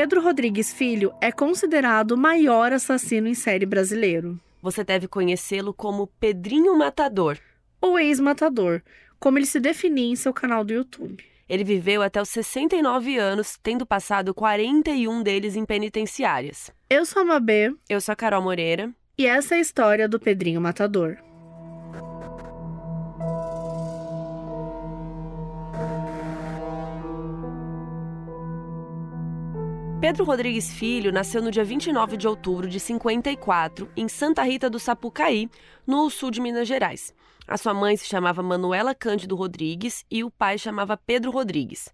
Pedro Rodrigues Filho é considerado o maior assassino em série brasileiro. Você deve conhecê-lo como Pedrinho Matador. Ou ex-matador, como ele se definia em seu canal do YouTube. Ele viveu até os 69 anos, tendo passado 41 deles em penitenciárias. Eu sou a Mabê. Eu sou a Carol Moreira. E essa é a história do Pedrinho Matador. Pedro Rodrigues Filho nasceu no dia 29 de outubro de 54, em Santa Rita do Sapucaí, no sul de Minas Gerais. A sua mãe se chamava Manuela Cândido Rodrigues e o pai chamava Pedro Rodrigues.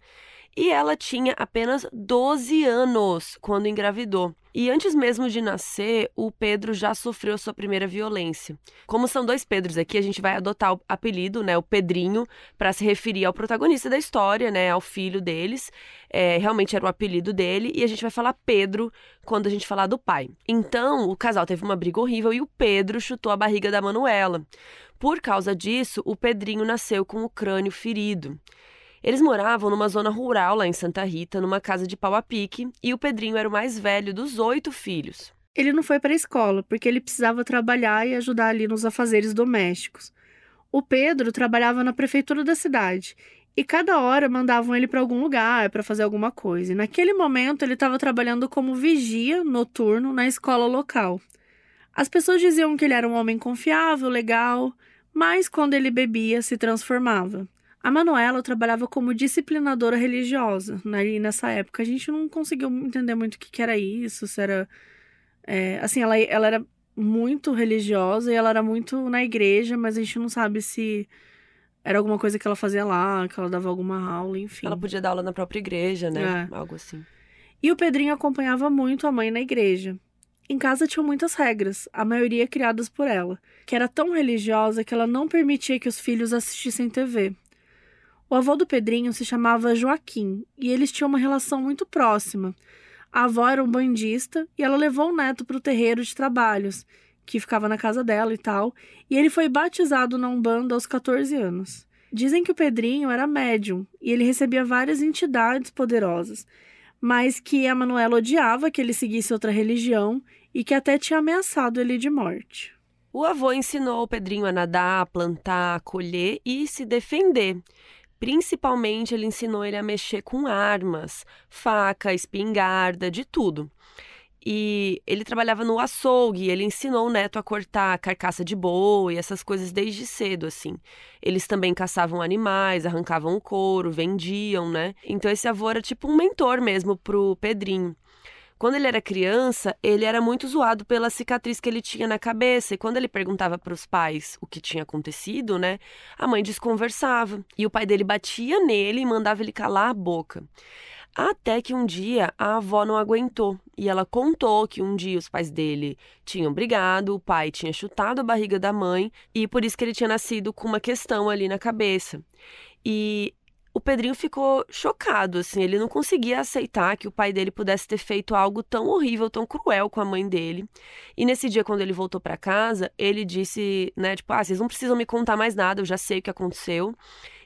E ela tinha apenas 12 anos quando engravidou. E antes mesmo de nascer, o Pedro já sofreu sua primeira violência. Como são dois Pedros aqui, a gente vai adotar o apelido, né, o Pedrinho, para se referir ao protagonista da história, né, ao filho deles. É, realmente era o apelido dele, e a gente vai falar Pedro quando a gente falar do pai. Então, o casal teve uma briga horrível e o Pedro chutou a barriga da Manuela. Por causa disso, o Pedrinho nasceu com o crânio ferido. Eles moravam numa zona rural lá em Santa Rita, numa casa de pau a pique, e o Pedrinho era o mais velho dos oito filhos. Ele não foi para a escola porque ele precisava trabalhar e ajudar ali nos afazeres domésticos. O Pedro trabalhava na prefeitura da cidade e cada hora mandavam ele para algum lugar para fazer alguma coisa. E naquele momento ele estava trabalhando como vigia noturno na escola local. As pessoas diziam que ele era um homem confiável, legal, mas quando ele bebia se transformava. A Manuela trabalhava como disciplinadora religiosa. Né? E nessa época a gente não conseguiu entender muito o que, que era isso, se era. É, assim, ela, ela era muito religiosa e ela era muito na igreja, mas a gente não sabe se era alguma coisa que ela fazia lá, que ela dava alguma aula, enfim. Ela podia dar aula na própria igreja, né? É. Algo assim. E o Pedrinho acompanhava muito a mãe na igreja. Em casa tinham muitas regras, a maioria criadas por ela, que era tão religiosa que ela não permitia que os filhos assistissem TV. O avô do Pedrinho se chamava Joaquim e eles tinham uma relação muito próxima. A avó era um bandista e ela levou o neto para o terreiro de trabalhos, que ficava na casa dela e tal, e ele foi batizado na Umbanda aos 14 anos. Dizem que o Pedrinho era médium e ele recebia várias entidades poderosas, mas que a Manuela odiava que ele seguisse outra religião e que até tinha ameaçado ele de morte. O avô ensinou o Pedrinho a nadar, plantar, colher e se defender. Principalmente, ele ensinou ele a mexer com armas, faca, espingarda, de tudo. E ele trabalhava no açougue, ele ensinou o neto a cortar carcaça de boi, essas coisas desde cedo, assim. Eles também caçavam animais, arrancavam o couro, vendiam, né? Então esse avô era tipo um mentor mesmo pro Pedrinho. Quando ele era criança, ele era muito zoado pela cicatriz que ele tinha na cabeça. E quando ele perguntava para os pais o que tinha acontecido, né? A mãe desconversava. E o pai dele batia nele e mandava ele calar a boca. Até que um dia a avó não aguentou e ela contou que um dia os pais dele tinham brigado, o pai tinha chutado a barriga da mãe e por isso que ele tinha nascido com uma questão ali na cabeça. E o Pedrinho ficou chocado, assim, ele não conseguia aceitar que o pai dele pudesse ter feito algo tão horrível, tão cruel com a mãe dele. E nesse dia, quando ele voltou para casa, ele disse, né, tipo, ah, vocês não precisam me contar mais nada, eu já sei o que aconteceu.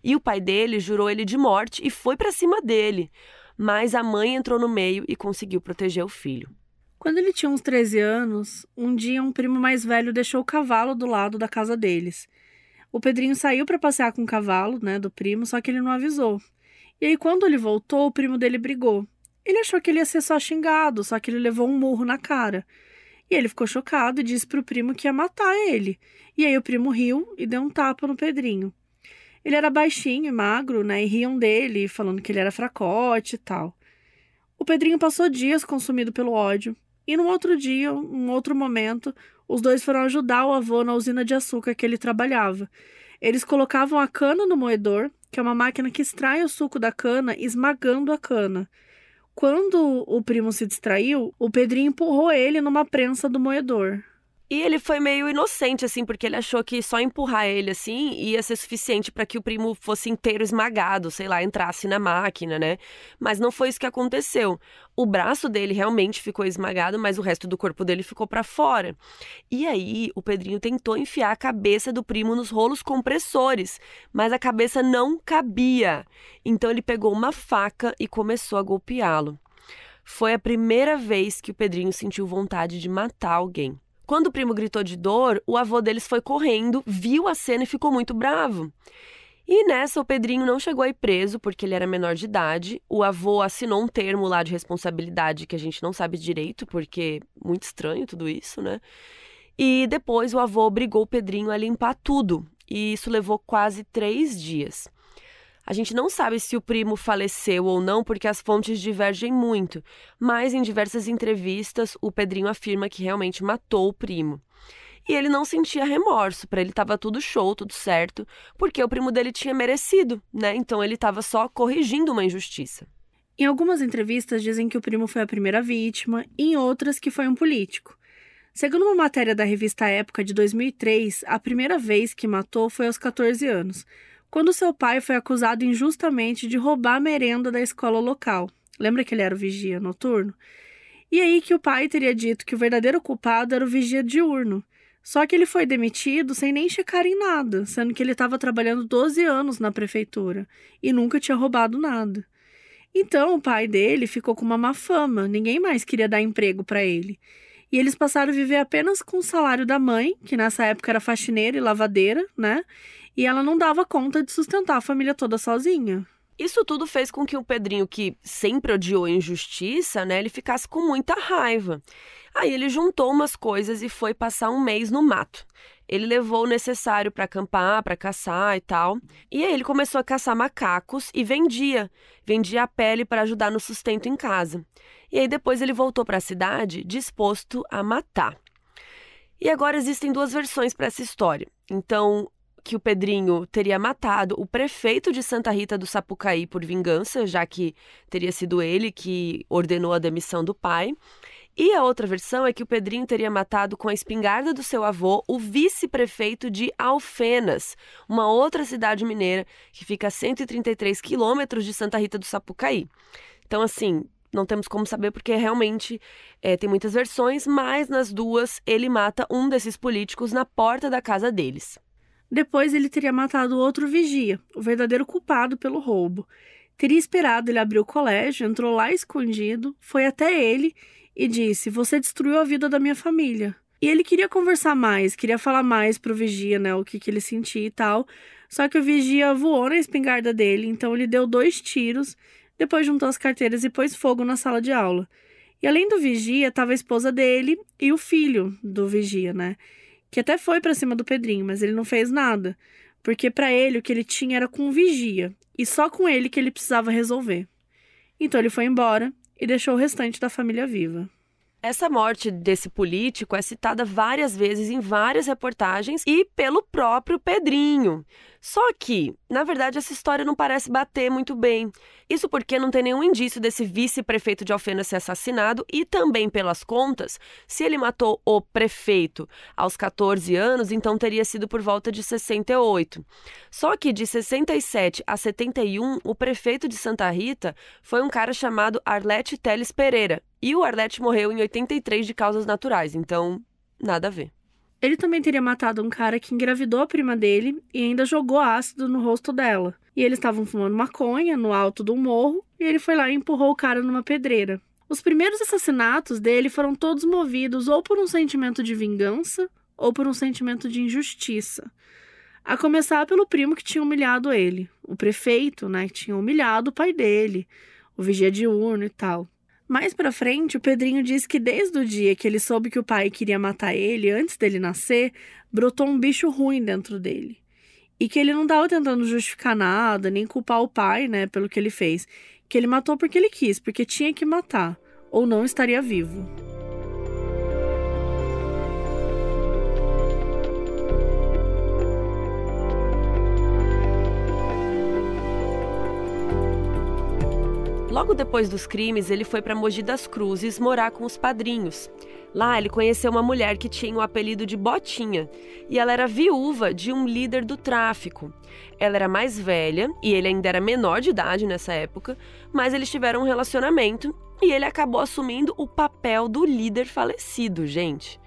E o pai dele jurou ele de morte e foi para cima dele. Mas a mãe entrou no meio e conseguiu proteger o filho. Quando ele tinha uns 13 anos, um dia um primo mais velho deixou o cavalo do lado da casa deles. O Pedrinho saiu para passear com o cavalo, né, do primo, só que ele não avisou. E aí, quando ele voltou, o primo dele brigou. Ele achou que ele ia ser só xingado, só que ele levou um murro na cara. E ele ficou chocado e disse pro primo que ia matar ele. E aí o primo riu e deu um tapa no Pedrinho. Ele era baixinho e magro, né? E riam dele, falando que ele era fracote e tal. O Pedrinho passou dias consumido pelo ódio. E no outro dia, um outro momento, os dois foram ajudar o avô na usina de açúcar que ele trabalhava. Eles colocavam a cana no moedor, que é uma máquina que extrai o suco da cana, esmagando a cana. Quando o primo se distraiu, o Pedrinho empurrou ele numa prensa do moedor. E ele foi meio inocente, assim, porque ele achou que só empurrar ele, assim, ia ser suficiente para que o primo fosse inteiro esmagado, sei lá, entrasse na máquina, né? Mas não foi isso que aconteceu. O braço dele realmente ficou esmagado, mas o resto do corpo dele ficou para fora. E aí, o Pedrinho tentou enfiar a cabeça do primo nos rolos compressores, mas a cabeça não cabia. Então, ele pegou uma faca e começou a golpeá-lo. Foi a primeira vez que o Pedrinho sentiu vontade de matar alguém. Quando o primo gritou de dor, o avô deles foi correndo, viu a cena e ficou muito bravo. E nessa, o Pedrinho não chegou a ir preso porque ele era menor de idade. O avô assinou um termo lá de responsabilidade que a gente não sabe direito, porque muito estranho tudo isso, né? E depois o avô obrigou o Pedrinho a limpar tudo. E isso levou quase três dias. A gente não sabe se o primo faleceu ou não, porque as fontes divergem muito, mas em diversas entrevistas o Pedrinho afirma que realmente matou o primo. E ele não sentia remorso, para ele estava tudo show, tudo certo, porque o primo dele tinha merecido, né? Então ele estava só corrigindo uma injustiça. Em algumas entrevistas dizem que o primo foi a primeira vítima, em outras que foi um político. Segundo uma matéria da revista Época de 2003, a primeira vez que matou foi aos 14 anos, quando seu pai foi acusado injustamente de roubar a merenda da escola local. Lembra que ele era o vigia noturno? E aí que o pai teria dito que o verdadeiro culpado era o vigia diurno. Só que ele foi demitido sem nem checar em nada, sendo que ele estava trabalhando 12 anos na prefeitura e nunca tinha roubado nada. Então o pai dele ficou com uma má fama, ninguém mais queria dar emprego para ele. E eles passaram a viver apenas com o salário da mãe, que nessa época era faxineira e lavadeira, né? E ela não dava conta de sustentar a família toda sozinha. Isso tudo fez com que o Pedrinho, que sempre odiou injustiça, né, ele ficasse com muita raiva. Aí ele juntou umas coisas e foi passar um mês no mato. Ele levou o necessário para acampar, para caçar e tal. E aí ele começou a caçar macacos e vendia. Vendia a pele para ajudar no sustento em casa. E aí depois ele voltou para a cidade disposto a matar. E agora existem duas versões para essa história. Então, que o Pedrinho teria matado o prefeito de Santa Rita do Sapucaí por vingança, já que teria sido ele que ordenou a demissão do pai. E a outra versão é que o Pedrinho teria matado com a espingarda do seu avô o vice-prefeito de Alfenas, uma outra cidade mineira que fica a 133 quilômetros de Santa Rita do Sapucaí. Então, assim, não temos como saber porque realmente é, tem muitas versões, mas nas duas ele mata um desses políticos na porta da casa deles. Depois ele teria matado outro vigia, o verdadeiro culpado pelo roubo. Teria esperado ele abrir o colégio, entrou lá escondido, foi até ele e disse: Você destruiu a vida da minha família. E ele queria conversar mais, queria falar mais pro vigia, né, o que, que ele sentia e tal. Só que o vigia voou na espingarda dele, então ele deu dois tiros, depois juntou as carteiras e pôs fogo na sala de aula. E além do vigia, estava a esposa dele e o filho do vigia, né? Que até foi para cima do Pedrinho, mas ele não fez nada, porque para ele o que ele tinha era com vigia, e só com ele que ele precisava resolver. Então ele foi embora e deixou o restante da família viva. Essa morte desse político é citada várias vezes em várias reportagens e pelo próprio Pedrinho. Só que, na verdade, essa história não parece bater muito bem. Isso porque não tem nenhum indício desse vice-prefeito de Alfena ser assassinado e também pelas contas, se ele matou o prefeito aos 14 anos, então teria sido por volta de 68. Só que de 67 a 71, o prefeito de Santa Rita foi um cara chamado Arlete Teles Pereira, e o Arlete morreu em 83 de causas naturais, então nada a ver. Ele também teria matado um cara que engravidou a prima dele e ainda jogou ácido no rosto dela. E eles estavam fumando maconha no alto do morro e ele foi lá e empurrou o cara numa pedreira. Os primeiros assassinatos dele foram todos movidos ou por um sentimento de vingança ou por um sentimento de injustiça. A começar pelo primo que tinha humilhado ele, o prefeito, né, que tinha humilhado o pai dele, o vigia diurno e tal. Mais pra frente, o Pedrinho diz que desde o dia que ele soube que o pai queria matar ele antes dele nascer, brotou um bicho ruim dentro dele. E que ele não estava tentando justificar nada, nem culpar o pai, né, pelo que ele fez. Que ele matou porque ele quis, porque tinha que matar, ou não estaria vivo. Logo depois dos crimes, ele foi para Mogi das Cruzes morar com os padrinhos. Lá ele conheceu uma mulher que tinha o apelido de Botinha e ela era viúva de um líder do tráfico. Ela era mais velha e ele ainda era menor de idade nessa época, mas eles tiveram um relacionamento e ele acabou assumindo o papel do líder falecido, gente.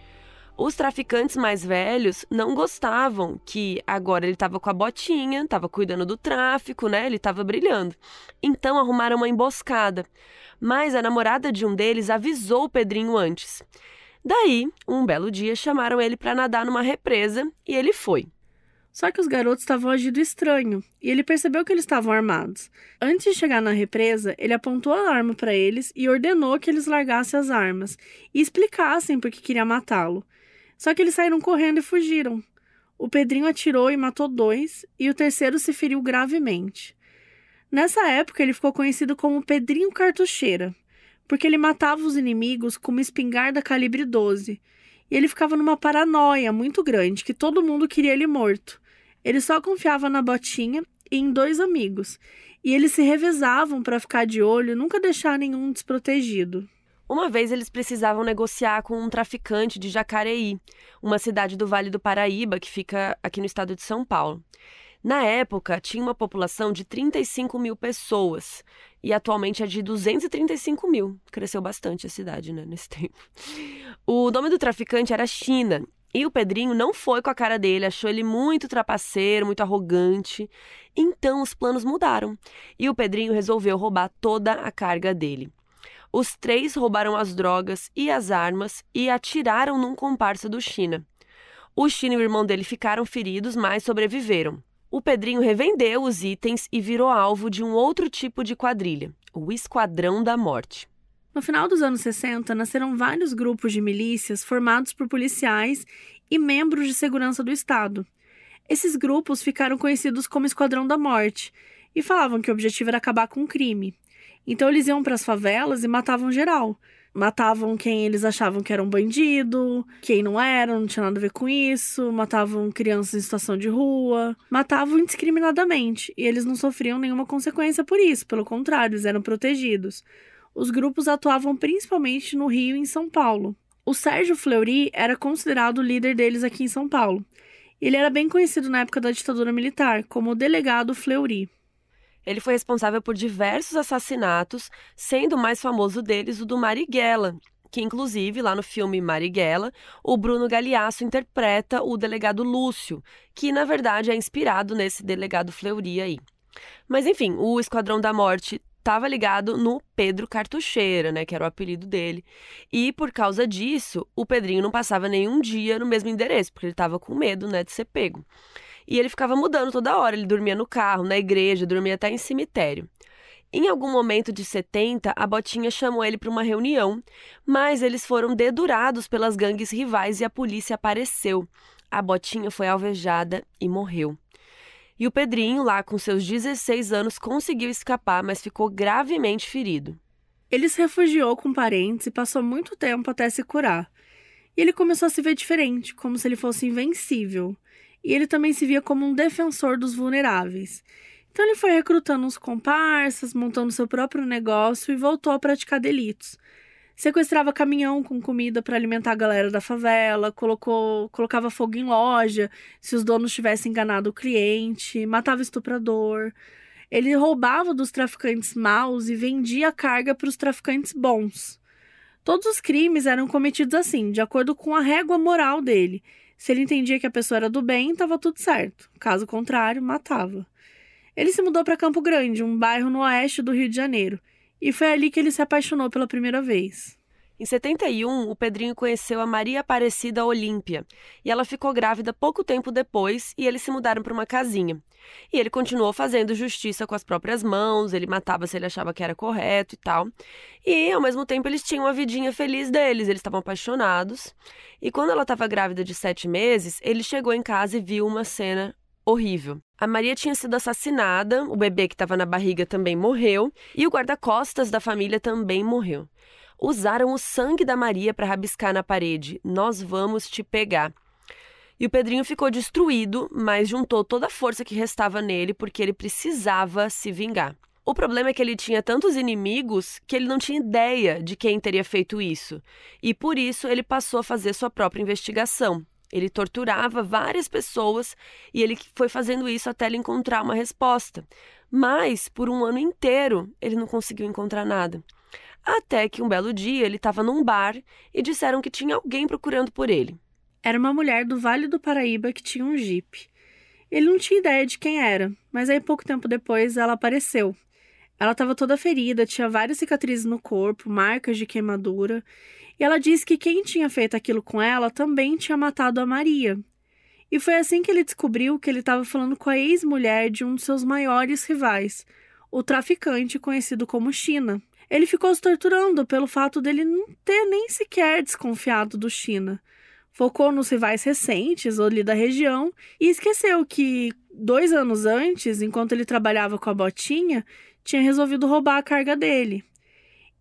Os traficantes mais velhos não gostavam que agora ele estava com a botinha, estava cuidando do tráfico, né? Ele estava brilhando. Então arrumaram uma emboscada. Mas a namorada de um deles avisou o Pedrinho antes. Daí, um belo dia, chamaram ele para nadar numa represa e ele foi. Só que os garotos estavam agindo estranho e ele percebeu que eles estavam armados. Antes de chegar na represa, ele apontou a arma para eles e ordenou que eles largassem as armas e explicassem por que queria matá-lo. Só que eles saíram correndo e fugiram. O Pedrinho atirou e matou dois, e o terceiro se feriu gravemente. Nessa época, ele ficou conhecido como Pedrinho Cartucheira, porque ele matava os inimigos com uma espingarda calibre 12. E ele ficava numa paranoia muito grande, que todo mundo queria ele morto. Ele só confiava na botinha e em dois amigos, e eles se revezavam para ficar de olho e nunca deixar nenhum desprotegido. Uma vez eles precisavam negociar com um traficante de Jacareí, uma cidade do Vale do Paraíba que fica aqui no estado de São Paulo. Na época, tinha uma população de 35 mil pessoas e atualmente é de 235 mil. Cresceu bastante a cidade né, nesse tempo. O nome do traficante era China e o Pedrinho não foi com a cara dele, achou ele muito trapaceiro, muito arrogante. Então os planos mudaram e o Pedrinho resolveu roubar toda a carga dele. Os três roubaram as drogas e as armas e atiraram num comparsa do China. O China e o irmão dele ficaram feridos, mas sobreviveram. O Pedrinho revendeu os itens e virou alvo de um outro tipo de quadrilha, o Esquadrão da Morte. No final dos anos 60, nasceram vários grupos de milícias formados por policiais e membros de segurança do Estado. Esses grupos ficaram conhecidos como Esquadrão da Morte e falavam que o objetivo era acabar com o crime. Então eles iam para as favelas e matavam geral. Matavam quem eles achavam que era um bandido, quem não era, não tinha nada a ver com isso, matavam crianças em situação de rua, matavam indiscriminadamente, e eles não sofriam nenhuma consequência por isso, pelo contrário, eles eram protegidos. Os grupos atuavam principalmente no Rio e em São Paulo. O Sérgio Fleury era considerado o líder deles aqui em São Paulo. Ele era bem conhecido na época da ditadura militar como o delegado Fleury. Ele foi responsável por diversos assassinatos, sendo o mais famoso deles o do Marighella, que inclusive lá no filme Marighella, o Bruno Galeasso interpreta o delegado Lúcio, que na verdade é inspirado nesse delegado Fleury aí. Mas enfim, o Esquadrão da Morte estava ligado no Pedro Cartucheira, né, que era o apelido dele. E por causa disso, o Pedrinho não passava nenhum dia no mesmo endereço, porque ele estava com medo, né, de ser pego. E ele ficava mudando toda hora. Ele dormia no carro, na igreja, dormia até em cemitério. Em algum momento de 70, a Botinha chamou ele para uma reunião, mas eles foram dedurados pelas gangues rivais e a polícia apareceu. A Botinha foi alvejada e morreu. E o Pedrinho, lá com seus 16 anos, conseguiu escapar, mas ficou gravemente ferido. Ele se refugiou com parentes e passou muito tempo até se curar. E ele começou a se ver diferente, como se ele fosse invencível e ele também se via como um defensor dos vulneráveis. Então ele foi recrutando uns comparsas, montando seu próprio negócio e voltou a praticar delitos. Sequestrava caminhão com comida para alimentar a galera da favela, colocou, colocava fogo em loja se os donos tivessem enganado o cliente, matava estuprador. Ele roubava dos traficantes maus e vendia a carga para os traficantes bons. Todos os crimes eram cometidos assim, de acordo com a régua moral dele, se ele entendia que a pessoa era do bem, estava tudo certo. Caso contrário, matava. Ele se mudou para Campo Grande, um bairro no oeste do Rio de Janeiro, e foi ali que ele se apaixonou pela primeira vez. Em 71, o Pedrinho conheceu a Maria Aparecida Olímpia e ela ficou grávida pouco tempo depois e eles se mudaram para uma casinha. E ele continuou fazendo justiça com as próprias mãos, ele matava se ele achava que era correto e tal. E ao mesmo tempo eles tinham a vidinha feliz deles, eles estavam apaixonados. E quando ela estava grávida de sete meses, ele chegou em casa e viu uma cena horrível. A Maria tinha sido assassinada, o bebê que estava na barriga também morreu e o guarda-costas da família também morreu usaram o sangue da Maria para rabiscar na parede: Nós vamos te pegar. E o Pedrinho ficou destruído, mas juntou toda a força que restava nele porque ele precisava se vingar. O problema é que ele tinha tantos inimigos que ele não tinha ideia de quem teria feito isso. E por isso ele passou a fazer sua própria investigação. Ele torturava várias pessoas e ele foi fazendo isso até ele encontrar uma resposta. Mas, por um ano inteiro, ele não conseguiu encontrar nada. Até que um belo dia ele estava num bar e disseram que tinha alguém procurando por ele. Era uma mulher do Vale do Paraíba que tinha um jipe. Ele não tinha ideia de quem era, mas aí pouco tempo depois ela apareceu. Ela estava toda ferida, tinha várias cicatrizes no corpo, marcas de queimadura, e ela disse que quem tinha feito aquilo com ela também tinha matado a Maria. E foi assim que ele descobriu que ele estava falando com a ex-mulher de um de seus maiores rivais, o traficante conhecido como China. Ele ficou se torturando pelo fato dele não ter nem sequer desconfiado do China focou nos rivais recentes ali da região e esqueceu que dois anos antes, enquanto ele trabalhava com a botinha, tinha resolvido roubar a carga dele.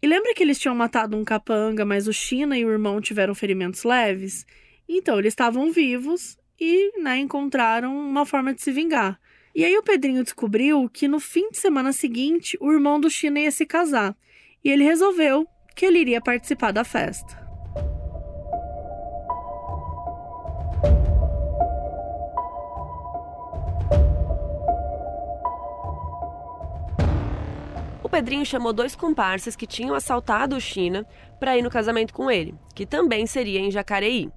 E lembra que eles tinham matado um capanga, mas o China e o irmão tiveram ferimentos leves? Então, eles estavam vivos e né, encontraram uma forma de se vingar. E aí o Pedrinho descobriu que no fim de semana seguinte o irmão do China ia se casar. E ele resolveu que ele iria participar da festa. Pedrinho chamou dois comparsas que tinham assaltado o China para ir no casamento com ele, que também seria em Jacareí.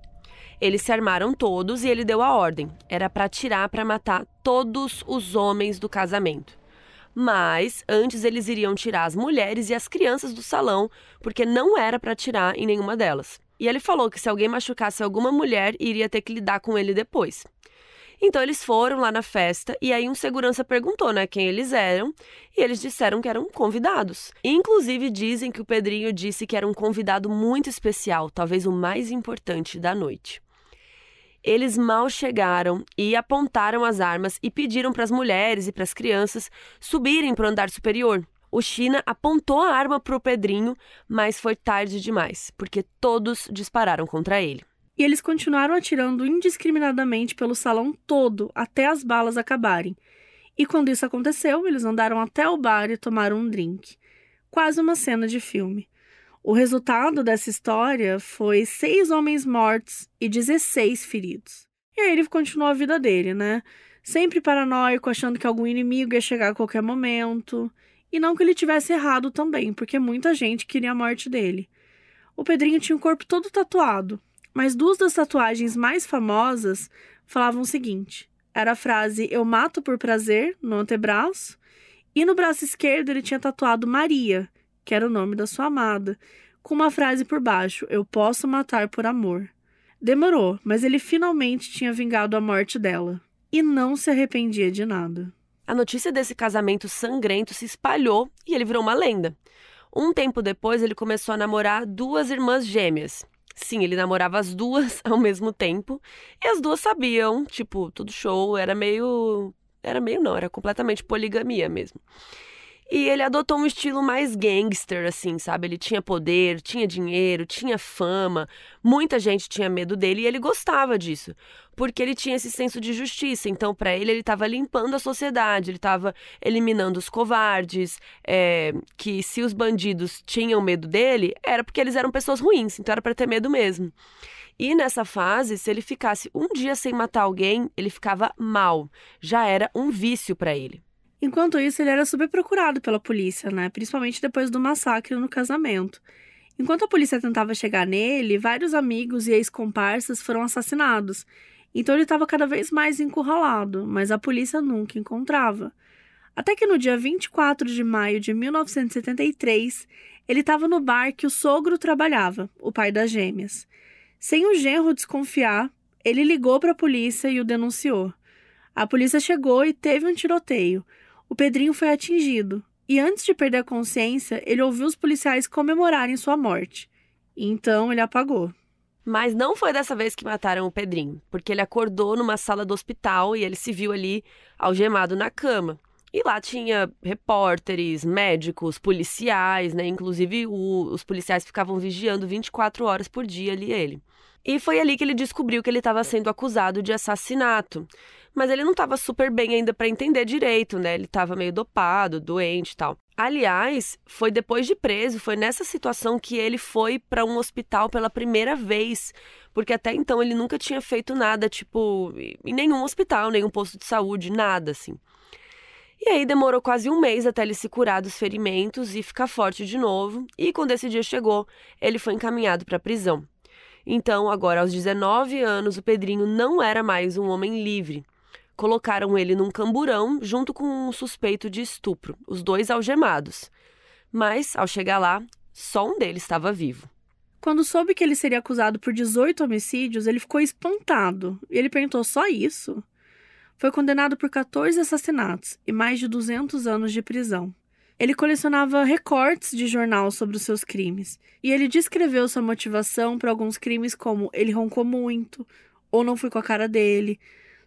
Eles se armaram todos e ele deu a ordem. Era para atirar para matar todos os homens do casamento. Mas antes eles iriam tirar as mulheres e as crianças do salão, porque não era para atirar em nenhuma delas. E ele falou que se alguém machucasse alguma mulher, iria ter que lidar com ele depois. Então eles foram lá na festa e aí um segurança perguntou, né, quem eles eram, e eles disseram que eram convidados. Inclusive dizem que o Pedrinho disse que era um convidado muito especial, talvez o mais importante da noite. Eles mal chegaram e apontaram as armas e pediram para as mulheres e para as crianças subirem para o andar superior. O China apontou a arma para o Pedrinho, mas foi tarde demais, porque todos dispararam contra ele e eles continuaram atirando indiscriminadamente pelo salão todo até as balas acabarem. E quando isso aconteceu, eles andaram até o bar e tomaram um drink. Quase uma cena de filme. O resultado dessa história foi seis homens mortos e 16 feridos. E aí ele continuou a vida dele, né? Sempre paranoico, achando que algum inimigo ia chegar a qualquer momento. E não que ele tivesse errado também, porque muita gente queria a morte dele. O Pedrinho tinha o corpo todo tatuado, mas duas das tatuagens mais famosas falavam o seguinte: era a frase Eu mato por prazer no antebraço, e no braço esquerdo ele tinha tatuado Maria, que era o nome da sua amada, com uma frase por baixo: Eu posso matar por amor. Demorou, mas ele finalmente tinha vingado a morte dela. E não se arrependia de nada. A notícia desse casamento sangrento se espalhou e ele virou uma lenda. Um tempo depois, ele começou a namorar duas irmãs gêmeas. Sim, ele namorava as duas ao mesmo tempo. E as duas sabiam, tipo, tudo show, era meio. Era meio não, era completamente poligamia mesmo. E ele adotou um estilo mais gangster, assim, sabe? Ele tinha poder, tinha dinheiro, tinha fama, muita gente tinha medo dele e ele gostava disso, porque ele tinha esse senso de justiça. Então, para ele, ele estava limpando a sociedade, ele estava eliminando os covardes, é, que se os bandidos tinham medo dele, era porque eles eram pessoas ruins, então era para ter medo mesmo. E nessa fase, se ele ficasse um dia sem matar alguém, ele ficava mal. Já era um vício para ele. Enquanto isso, ele era super procurado pela polícia, né? Principalmente depois do massacre no casamento. Enquanto a polícia tentava chegar nele, vários amigos e ex-comparsas foram assassinados. Então ele estava cada vez mais encurralado, mas a polícia nunca encontrava. Até que no dia 24 de maio de 1973, ele estava no bar que o sogro trabalhava, o pai das gêmeas. Sem o genro desconfiar, ele ligou para a polícia e o denunciou. A polícia chegou e teve um tiroteio, o Pedrinho foi atingido e antes de perder a consciência, ele ouviu os policiais comemorarem sua morte. Então ele apagou. Mas não foi dessa vez que mataram o Pedrinho, porque ele acordou numa sala do hospital e ele se viu ali algemado na cama. E lá tinha repórteres, médicos, policiais, né? Inclusive o, os policiais ficavam vigiando 24 horas por dia ali ele. E foi ali que ele descobriu que ele estava sendo acusado de assassinato. Mas ele não estava super bem ainda para entender direito, né? Ele estava meio dopado, doente e tal. Aliás, foi depois de preso, foi nessa situação que ele foi para um hospital pela primeira vez, porque até então ele nunca tinha feito nada, tipo, em nenhum hospital, nenhum posto de saúde, nada assim. E aí demorou quase um mês até ele se curar dos ferimentos e ficar forte de novo, e quando esse dia chegou, ele foi encaminhado para a prisão. Então, agora aos 19 anos, o Pedrinho não era mais um homem livre colocaram ele num camburão junto com um suspeito de estupro, os dois algemados. Mas, ao chegar lá, só um deles estava vivo. Quando soube que ele seria acusado por 18 homicídios, ele ficou espantado. E ele perguntou: só isso? Foi condenado por 14 assassinatos e mais de 200 anos de prisão. Ele colecionava recortes de jornal sobre os seus crimes, e ele descreveu sua motivação para alguns crimes como ele roncou muito, ou não fui com a cara dele,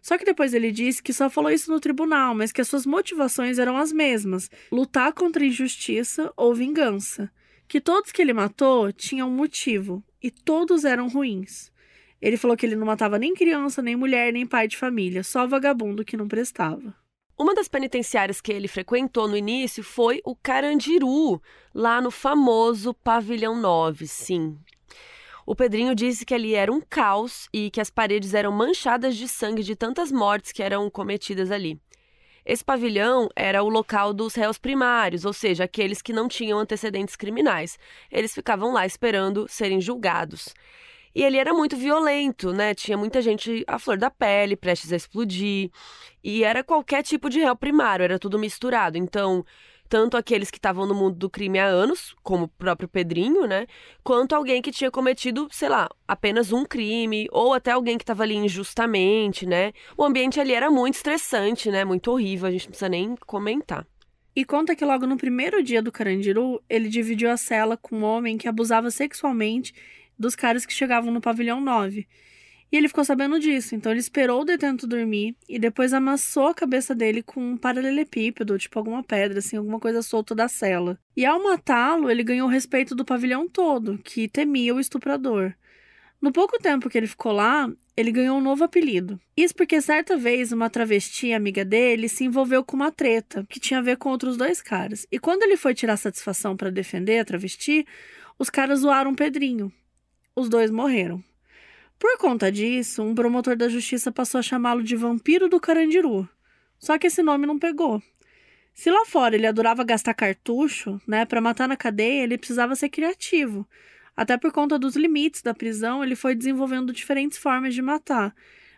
só que depois ele disse que só falou isso no tribunal, mas que as suas motivações eram as mesmas: lutar contra injustiça ou vingança. Que todos que ele matou tinham um motivo e todos eram ruins. Ele falou que ele não matava nem criança, nem mulher, nem pai de família, só vagabundo que não prestava. Uma das penitenciárias que ele frequentou no início foi o Carandiru, lá no famoso Pavilhão 9, sim. O Pedrinho disse que ali era um caos e que as paredes eram manchadas de sangue de tantas mortes que eram cometidas ali. Esse pavilhão era o local dos réus primários, ou seja, aqueles que não tinham antecedentes criminais. Eles ficavam lá esperando serem julgados. E ele era muito violento, né? Tinha muita gente à flor da pele, prestes a explodir. E era qualquer tipo de réu primário, era tudo misturado. Então, tanto aqueles que estavam no mundo do crime há anos, como o próprio Pedrinho, né? Quanto alguém que tinha cometido, sei lá, apenas um crime, ou até alguém que estava ali injustamente, né? O ambiente ali era muito estressante, né? Muito horrível, a gente não precisa nem comentar. E conta que logo no primeiro dia do Carandiru, ele dividiu a cela com um homem que abusava sexualmente dos caras que chegavam no pavilhão 9. E ele ficou sabendo disso, então ele esperou o detento dormir e depois amassou a cabeça dele com um paralelepípedo, tipo alguma pedra, assim, alguma coisa solta da cela. E ao matá-lo, ele ganhou o respeito do pavilhão todo, que temia o estuprador. No pouco tempo que ele ficou lá, ele ganhou um novo apelido. Isso porque certa vez uma travesti amiga dele se envolveu com uma treta que tinha a ver com outros dois caras. E quando ele foi tirar satisfação para defender a travesti, os caras zoaram Pedrinho. Os dois morreram. Por conta disso, um promotor da justiça passou a chamá-lo de Vampiro do Carandiru. Só que esse nome não pegou. Se lá fora ele adorava gastar cartucho, né, para matar na cadeia, ele precisava ser criativo. Até por conta dos limites da prisão, ele foi desenvolvendo diferentes formas de matar.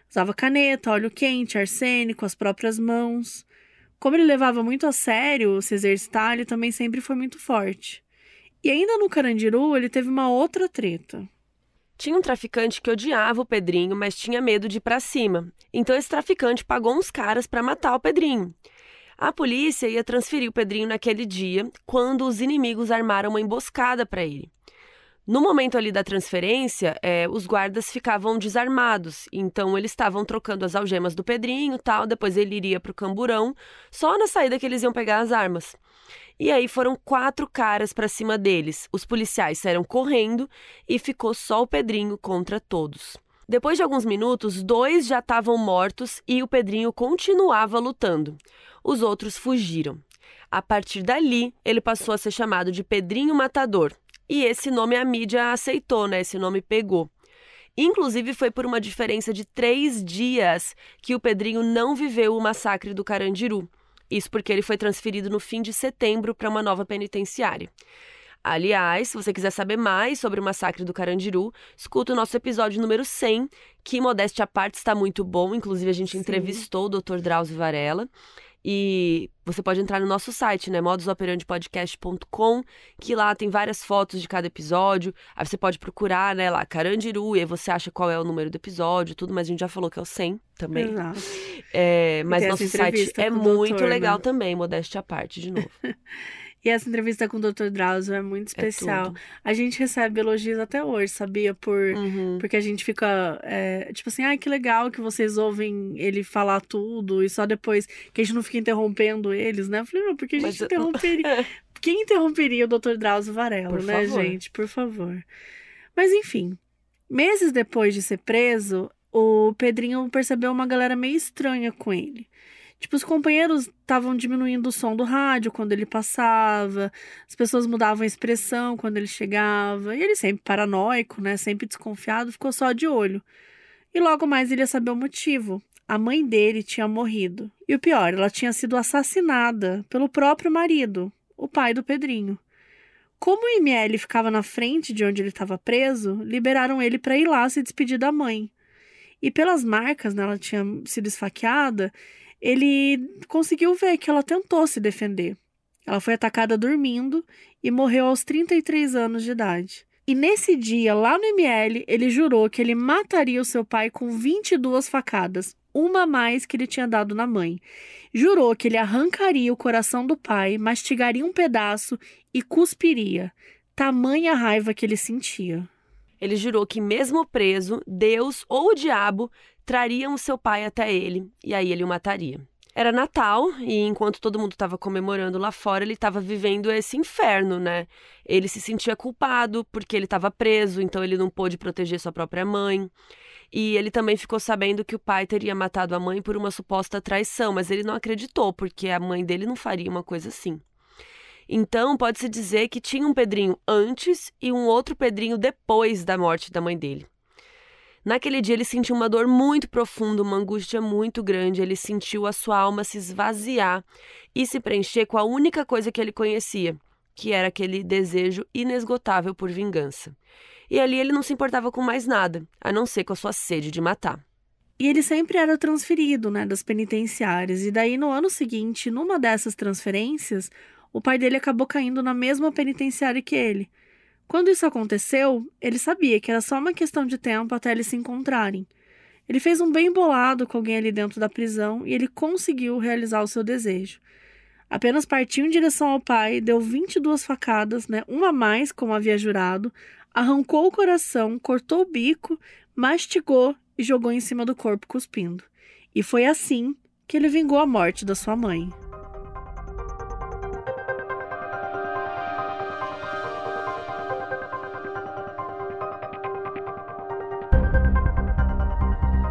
Usava caneta, óleo quente, arsênico, as próprias mãos. Como ele levava muito a sério se exercitar, ele também sempre foi muito forte. E ainda no Carandiru, ele teve uma outra treta. Tinha um traficante que odiava o Pedrinho, mas tinha medo de ir para cima. Então esse traficante pagou uns caras para matar o Pedrinho. A polícia ia transferir o Pedrinho naquele dia, quando os inimigos armaram uma emboscada para ele. No momento ali da transferência, é, os guardas ficavam desarmados, então eles estavam trocando as algemas do Pedrinho tal, depois ele iria para o camburão, só na saída que eles iam pegar as armas. E aí foram quatro caras para cima deles. Os policiais saíram correndo e ficou só o Pedrinho contra todos. Depois de alguns minutos, dois já estavam mortos e o Pedrinho continuava lutando. Os outros fugiram. A partir dali, ele passou a ser chamado de Pedrinho Matador. E esse nome a mídia aceitou, né? Esse nome pegou. Inclusive, foi por uma diferença de três dias que o Pedrinho não viveu o massacre do Carandiru. Isso porque ele foi transferido no fim de setembro para uma nova penitenciária. Aliás, se você quiser saber mais sobre o massacre do Carandiru, escuta o nosso episódio número 100, que modéstia à parte está muito bom. Inclusive, a gente Sim. entrevistou o Dr. Drauzio Varela. E você pode entrar no nosso site, né? modusoperandipodcast.com, que lá tem várias fotos de cada episódio. Aí você pode procurar, né, lá, Carandiru, e aí você acha qual é o número do episódio, tudo, mas a gente já falou que é o 100 também. Exato. É, mas nosso site é muito doutor, legal né? também, modéstia à parte, de novo. E essa entrevista com o Dr. Drauzio é muito é especial. É a gente recebe elogios até hoje, sabia? Por, uhum. Porque a gente fica, é, tipo assim, ai, ah, que legal que vocês ouvem ele falar tudo e só depois que a gente não fica interrompendo eles, né? Eu falei, não, porque a gente Mas interromperia. Quem interromperia o Dr. Drauzio Varela, por né, favor. gente? Por favor. Mas enfim, meses depois de ser preso, o Pedrinho percebeu uma galera meio estranha com ele. Tipo, os companheiros estavam diminuindo o som do rádio quando ele passava, as pessoas mudavam a expressão quando ele chegava, e ele sempre paranoico, né, sempre desconfiado, ficou só de olho. E logo mais ele ia saber o motivo. A mãe dele tinha morrido. E o pior, ela tinha sido assassinada pelo próprio marido, o pai do Pedrinho. Como o ML ficava na frente de onde ele estava preso, liberaram ele para ir lá se despedir da mãe. E pelas marcas, né, ela tinha sido esfaqueada, ele conseguiu ver que ela tentou se defender. Ela foi atacada dormindo e morreu aos 33 anos de idade. E nesse dia, lá no ML, ele jurou que ele mataria o seu pai com 22 facadas, uma a mais que ele tinha dado na mãe. Jurou que ele arrancaria o coração do pai, mastigaria um pedaço e cuspiria. Tamanha raiva que ele sentia. Ele jurou que, mesmo preso, Deus ou o diabo trariam seu pai até ele e aí ele o mataria. Era Natal e enquanto todo mundo estava comemorando lá fora, ele estava vivendo esse inferno, né? Ele se sentia culpado porque ele estava preso, então ele não pôde proteger sua própria mãe. E ele também ficou sabendo que o pai teria matado a mãe por uma suposta traição, mas ele não acreditou, porque a mãe dele não faria uma coisa assim. Então, pode-se dizer que tinha um Pedrinho antes e um outro Pedrinho depois da morte da mãe dele. Naquele dia ele sentiu uma dor muito profunda, uma angústia muito grande. Ele sentiu a sua alma se esvaziar e se preencher com a única coisa que ele conhecia, que era aquele desejo inesgotável por vingança. E ali ele não se importava com mais nada, a não ser com a sua sede de matar. E ele sempre era transferido, né, das penitenciárias. E daí no ano seguinte, numa dessas transferências, o pai dele acabou caindo na mesma penitenciária que ele. Quando isso aconteceu, ele sabia que era só uma questão de tempo até eles se encontrarem. Ele fez um bem bolado com alguém ali dentro da prisão e ele conseguiu realizar o seu desejo. Apenas partiu em direção ao pai, deu 22 facadas, né, uma a mais, como havia jurado, arrancou o coração, cortou o bico, mastigou e jogou em cima do corpo cuspindo. E foi assim que ele vingou a morte da sua mãe.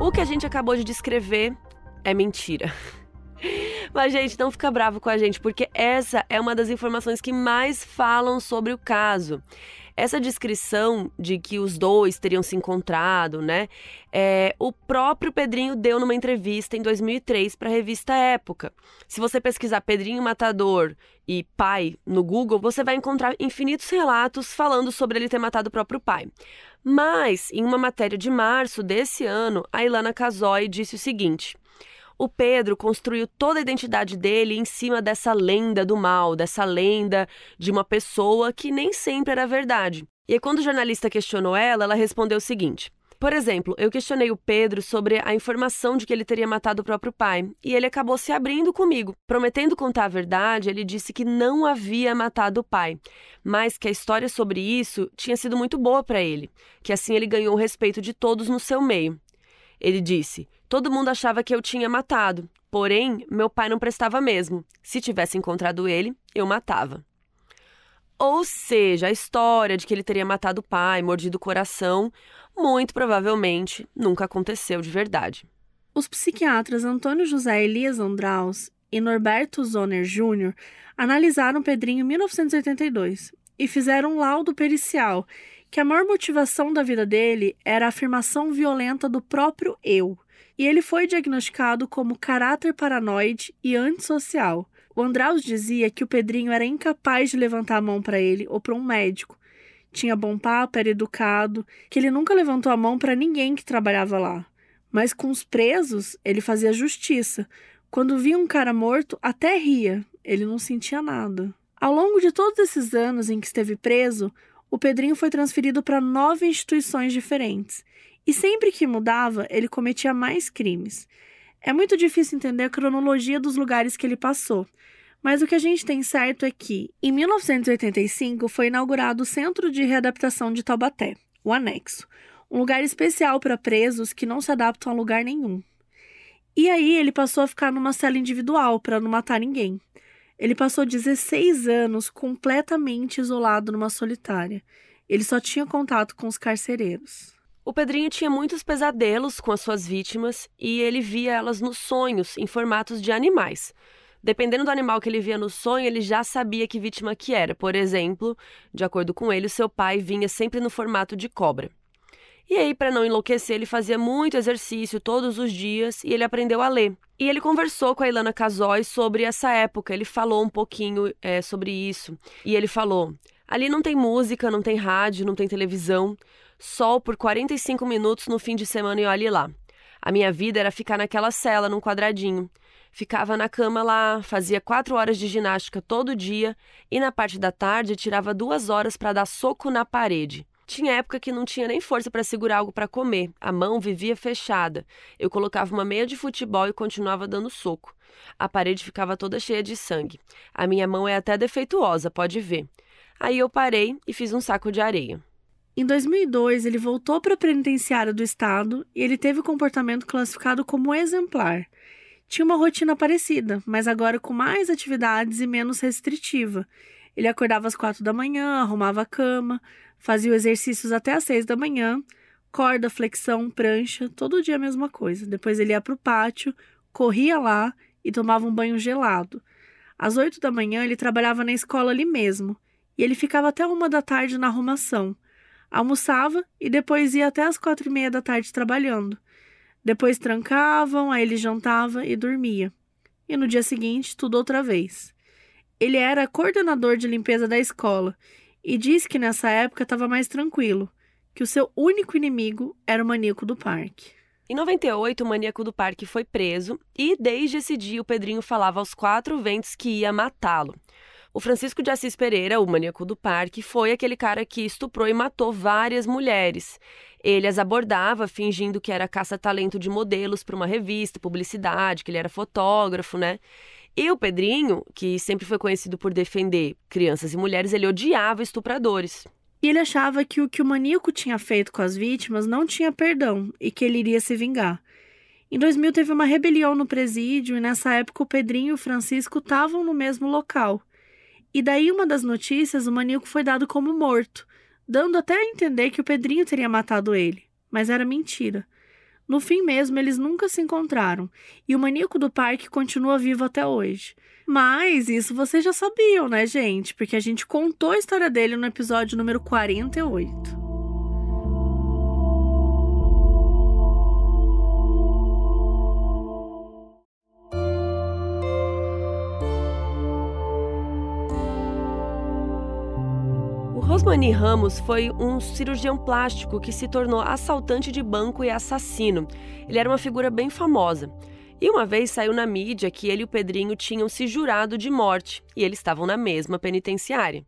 O que a gente acabou de descrever é mentira. Mas, gente, não fica bravo com a gente, porque essa é uma das informações que mais falam sobre o caso. Essa descrição de que os dois teriam se encontrado, né? É, o próprio Pedrinho deu numa entrevista em 2003 para a revista Época. Se você pesquisar Pedrinho Matador e pai no Google, você vai encontrar infinitos relatos falando sobre ele ter matado o próprio pai. Mas, em uma matéria de março desse ano, a Ilana Casoy disse o seguinte. O Pedro construiu toda a identidade dele em cima dessa lenda do mal, dessa lenda de uma pessoa que nem sempre era verdade. E quando o jornalista questionou ela, ela respondeu o seguinte: por exemplo, eu questionei o Pedro sobre a informação de que ele teria matado o próprio pai, e ele acabou se abrindo comigo. Prometendo contar a verdade, ele disse que não havia matado o pai, mas que a história sobre isso tinha sido muito boa para ele, que assim ele ganhou o respeito de todos no seu meio. Ele disse: Todo mundo achava que eu tinha matado, porém, meu pai não prestava mesmo. Se tivesse encontrado ele, eu matava. Ou seja, a história de que ele teria matado o pai, mordido o coração, muito provavelmente nunca aconteceu de verdade. Os psiquiatras Antônio José Elias Andraus e Norberto Zoner Jr. analisaram Pedrinho em 1982 e fizeram um laudo pericial que a maior motivação da vida dele era a afirmação violenta do próprio eu. E ele foi diagnosticado como caráter paranoide e antissocial. O Andraus dizia que o Pedrinho era incapaz de levantar a mão para ele ou para um médico. Tinha bom papo, era educado, que ele nunca levantou a mão para ninguém que trabalhava lá. Mas com os presos, ele fazia justiça. Quando via um cara morto, até ria. Ele não sentia nada. Ao longo de todos esses anos em que esteve preso, o Pedrinho foi transferido para nove instituições diferentes. E sempre que mudava, ele cometia mais crimes. É muito difícil entender a cronologia dos lugares que ele passou, mas o que a gente tem certo é que, em 1985, foi inaugurado o Centro de Readaptação de Taubaté, o Anexo, um lugar especial para presos que não se adaptam a lugar nenhum. E aí ele passou a ficar numa cela individual para não matar ninguém. Ele passou 16 anos completamente isolado numa solitária. Ele só tinha contato com os carcereiros. O Pedrinho tinha muitos pesadelos com as suas vítimas e ele via elas nos sonhos em formatos de animais. Dependendo do animal que ele via no sonho, ele já sabia que vítima que era. Por exemplo, de acordo com ele, seu pai vinha sempre no formato de cobra. E aí, para não enlouquecer, ele fazia muito exercício todos os dias e ele aprendeu a ler. E ele conversou com a Ilana Casóis sobre essa época. Ele falou um pouquinho é, sobre isso. E ele falou: ali não tem música, não tem rádio, não tem televisão. Sol por 45 minutos no fim de semana e olhe lá. A minha vida era ficar naquela cela, num quadradinho. Ficava na cama lá, fazia quatro horas de ginástica todo dia e na parte da tarde tirava duas horas para dar soco na parede. Tinha época que não tinha nem força para segurar algo para comer. A mão vivia fechada. Eu colocava uma meia de futebol e continuava dando soco. A parede ficava toda cheia de sangue. A minha mão é até defeituosa, pode ver. Aí eu parei e fiz um saco de areia. Em 2002, ele voltou para a penitenciária do estado e ele teve o comportamento classificado como exemplar. Tinha uma rotina parecida, mas agora com mais atividades e menos restritiva. Ele acordava às quatro da manhã, arrumava a cama, fazia exercícios até às seis da manhã, corda, flexão, prancha, todo dia a mesma coisa. Depois ele ia para o pátio, corria lá e tomava um banho gelado. Às oito da manhã ele trabalhava na escola ali mesmo, e ele ficava até uma da tarde na arrumação. Almoçava e depois ia até às quatro e meia da tarde trabalhando. Depois trancavam, aí ele jantava e dormia. E no dia seguinte, tudo outra vez. Ele era coordenador de limpeza da escola e disse que nessa época estava mais tranquilo, que o seu único inimigo era o maníaco do parque. Em 98, o maníaco do parque foi preso e desde esse dia o Pedrinho falava aos quatro ventos que ia matá-lo. O Francisco de Assis Pereira, o maníaco do parque, foi aquele cara que estuprou e matou várias mulheres. Ele as abordava fingindo que era caça-talento de modelos para uma revista, publicidade, que ele era fotógrafo, né? E o Pedrinho, que sempre foi conhecido por defender crianças e mulheres, ele odiava estupradores. E ele achava que o que o maníaco tinha feito com as vítimas não tinha perdão e que ele iria se vingar. Em 2000 teve uma rebelião no presídio e nessa época o Pedrinho e o Francisco estavam no mesmo local. E daí, uma das notícias, o maníaco foi dado como morto, dando até a entender que o Pedrinho teria matado ele. Mas era mentira. No fim mesmo, eles nunca se encontraram, e o maníaco do parque continua vivo até hoje. Mas isso vocês já sabiam, né, gente? Porque a gente contou a história dele no episódio número 48. Rosmani Ramos foi um cirurgião plástico que se tornou assaltante de banco e assassino. Ele era uma figura bem famosa. E uma vez saiu na mídia que ele e o Pedrinho tinham se jurado de morte e eles estavam na mesma penitenciária.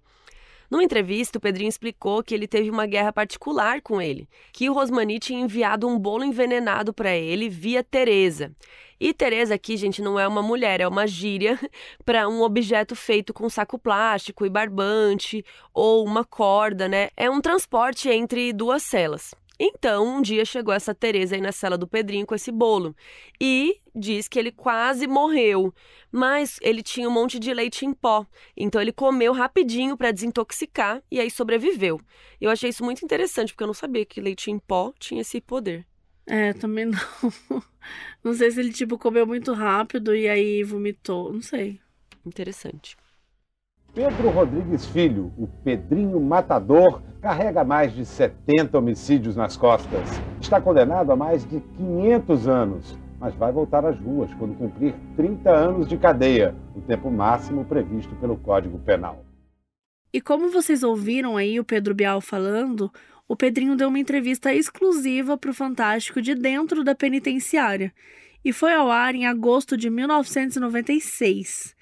Numa entrevista, o Pedrinho explicou que ele teve uma guerra particular com ele, que o Rosmani tinha enviado um bolo envenenado para ele via Teresa. E Teresa aqui, gente, não é uma mulher, é uma gíria para um objeto feito com saco plástico e barbante ou uma corda, né? É um transporte entre duas celas. Então, um dia chegou essa Teresa aí na cela do Pedrinho com esse bolo e diz que ele quase morreu, mas ele tinha um monte de leite em pó. Então ele comeu rapidinho para desintoxicar e aí sobreviveu. Eu achei isso muito interessante porque eu não sabia que leite em pó tinha esse poder. É, também não. Não sei se ele, tipo, comeu muito rápido e aí vomitou. Não sei. Interessante. Pedro Rodrigues Filho, o Pedrinho Matador, carrega mais de 70 homicídios nas costas. Está condenado a mais de 500 anos, mas vai voltar às ruas quando cumprir 30 anos de cadeia, o tempo máximo previsto pelo Código Penal. E como vocês ouviram aí o Pedro Bial falando, o Pedrinho deu uma entrevista exclusiva para o Fantástico de dentro da penitenciária e foi ao ar em agosto de 1996.